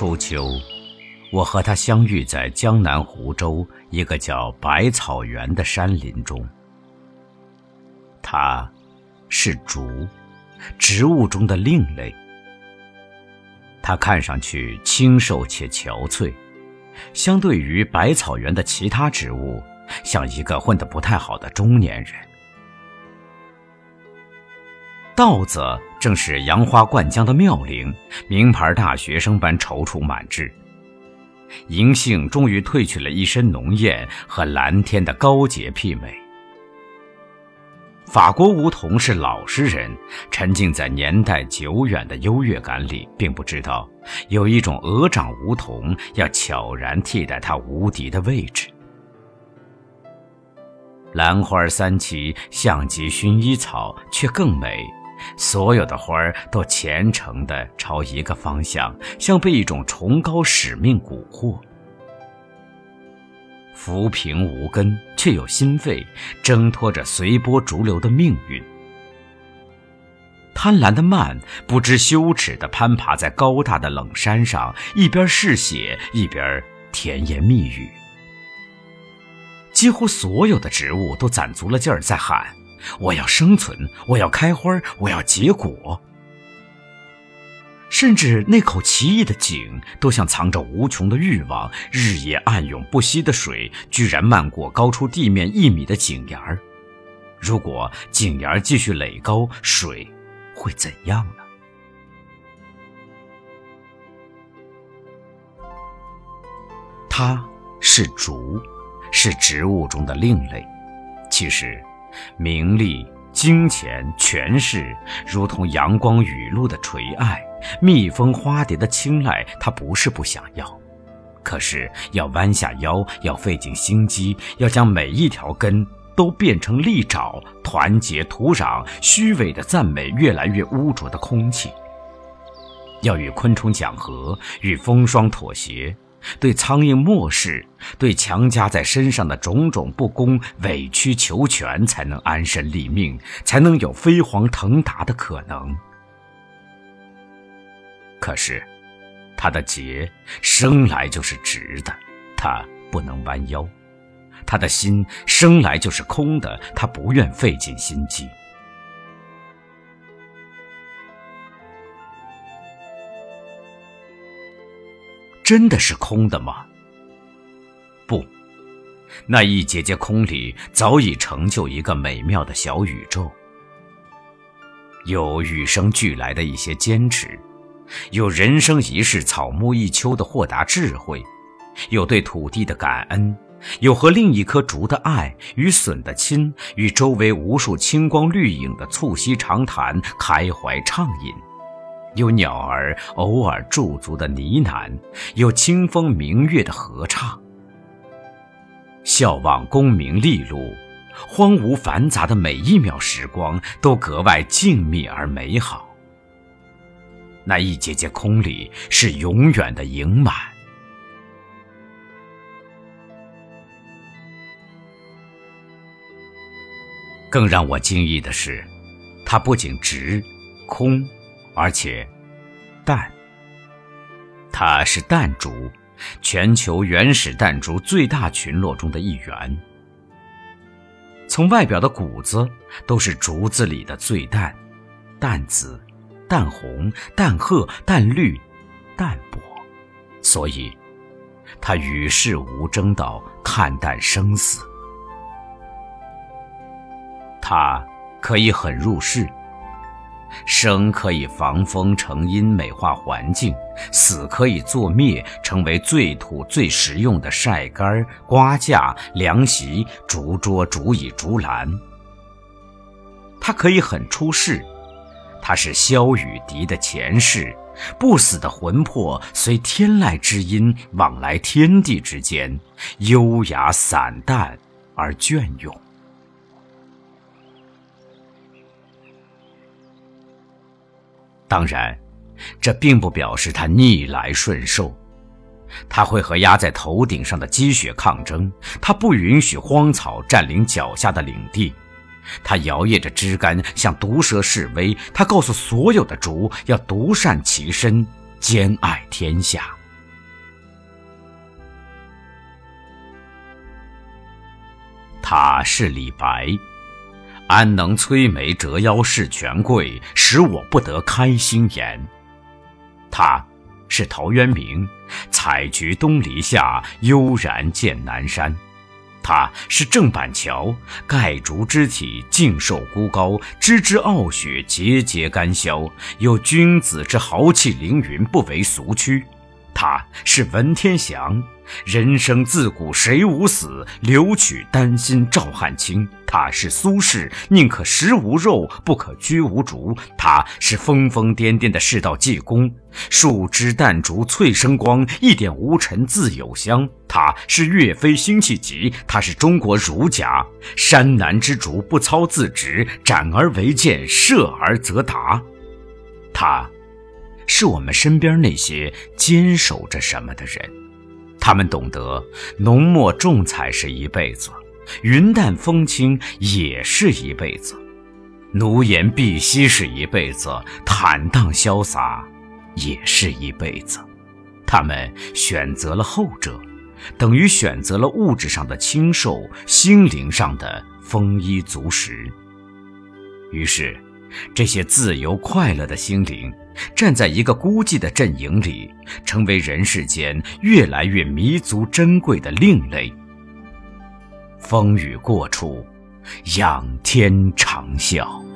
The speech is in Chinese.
初秋，我和他相遇在江南湖州一个叫百草园的山林中。他，是竹，植物中的另类。他看上去清瘦且憔悴，相对于百草园的其他植物，像一个混得不太好的中年人。稻子正是杨花灌浆的妙龄，名牌大学生般踌躇满志。银杏终于褪去了一身浓艳和蓝天的高洁媲美。法国梧桐是老实人，沉浸在年代久远的优越感里，并不知道有一种鹅掌梧桐要悄然替代它无敌的位置。兰花三七，像极薰衣草，却更美。所有的花儿都虔诚地朝一个方向，像被一种崇高使命蛊惑。浮萍无根，却有心肺，挣脱着随波逐流的命运。贪婪的慢，不知羞耻地攀爬在高大的冷山上，一边嗜血，一边甜言蜜语。几乎所有的植物都攒足了劲儿，在喊。我要生存，我要开花，我要结果。甚至那口奇异的井，都像藏着无穷的欲望，日夜暗涌不息的水，居然漫过高出地面一米的井沿儿。如果井沿儿继续垒高，水会怎样呢？它是竹，是植物中的另类。其实。名利、金钱、权势，如同阳光雨露的垂爱，蜜蜂、花蝶的青睐，他不是不想要，可是要弯下腰，要费尽心机，要将每一条根都变成利爪，团结土壤，虚伪的赞美越来越污浊的空气，要与昆虫讲和，与风霜妥协。对苍蝇漠视，对强加在身上的种种不公委曲求全，才能安身立命，才能有飞黄腾达的可能。可是，他的节生来就是直的，他不能弯腰；他的心生来就是空的，他不愿费尽心机。真的是空的吗？不，那一节节空里早已成就一个美妙的小宇宙。有与生俱来的一些坚持，有人生一世草木一秋的豁达智慧，有对土地的感恩，有和另一棵竹的爱，与笋的亲，与周围无数青光绿影的促膝长谈，开怀畅饮。有鸟儿偶尔驻足的呢喃，有清风明月的合唱。笑望功名利禄，荒芜繁杂的每一秒时光都格外静谧而美好。那一节节空里是永远的盈满。更让我惊异的是，它不仅直、空。而且，淡。它是淡竹，全球原始淡竹最大群落中的一员。从外表的骨子，都是竹子里的最淡，淡紫、淡红、淡褐、淡绿、淡薄，所以，它与世无争到看淡生死。它可以很入世。生可以防风成荫，美化环境；死可以作灭，成为最土最实用的晒干、瓜架、凉席、竹桌、竹椅、竹篮。它可以很出世，它是萧雨笛的前世，不死的魂魄随天籁之音往来天地之间，优雅散淡而隽永。当然这并不表示他逆来顺受。他会和压在头顶上的积雪抗争他不允许荒草占领脚下的领地。他摇曳着枝干向毒蛇示威他告诉所有的主要独善其身兼爱天下。他是李白。安能摧眉折腰事权贵，使我不得开心颜？他是陶渊明，采菊东篱下，悠然见南山。他是郑板桥，盖竹之体，静受孤高，知之傲雪，节节干霄，有君子之豪气凌云，不为俗躯。他是文天祥，人生自古谁无死，留取丹心照汗青。他是苏轼，宁可食无肉，不可居无竹。他是疯疯癫癫的世道济公，树枝淡竹翠生光，一点无尘自有香。他是岳飞辛弃疾，他是中国儒家，山南之竹不操自直，斩而为剑，射而则达。他。是我们身边那些坚守着什么的人，他们懂得浓墨重彩是一辈子，云淡风轻也是一辈子，奴颜婢膝是一辈子，坦荡潇洒也是一辈子。他们选择了后者，等于选择了物质上的清瘦，心灵上的丰衣足食。于是。这些自由快乐的心灵，站在一个孤寂的阵营里，成为人世间越来越弥足珍贵的另类。风雨过处，仰天长啸。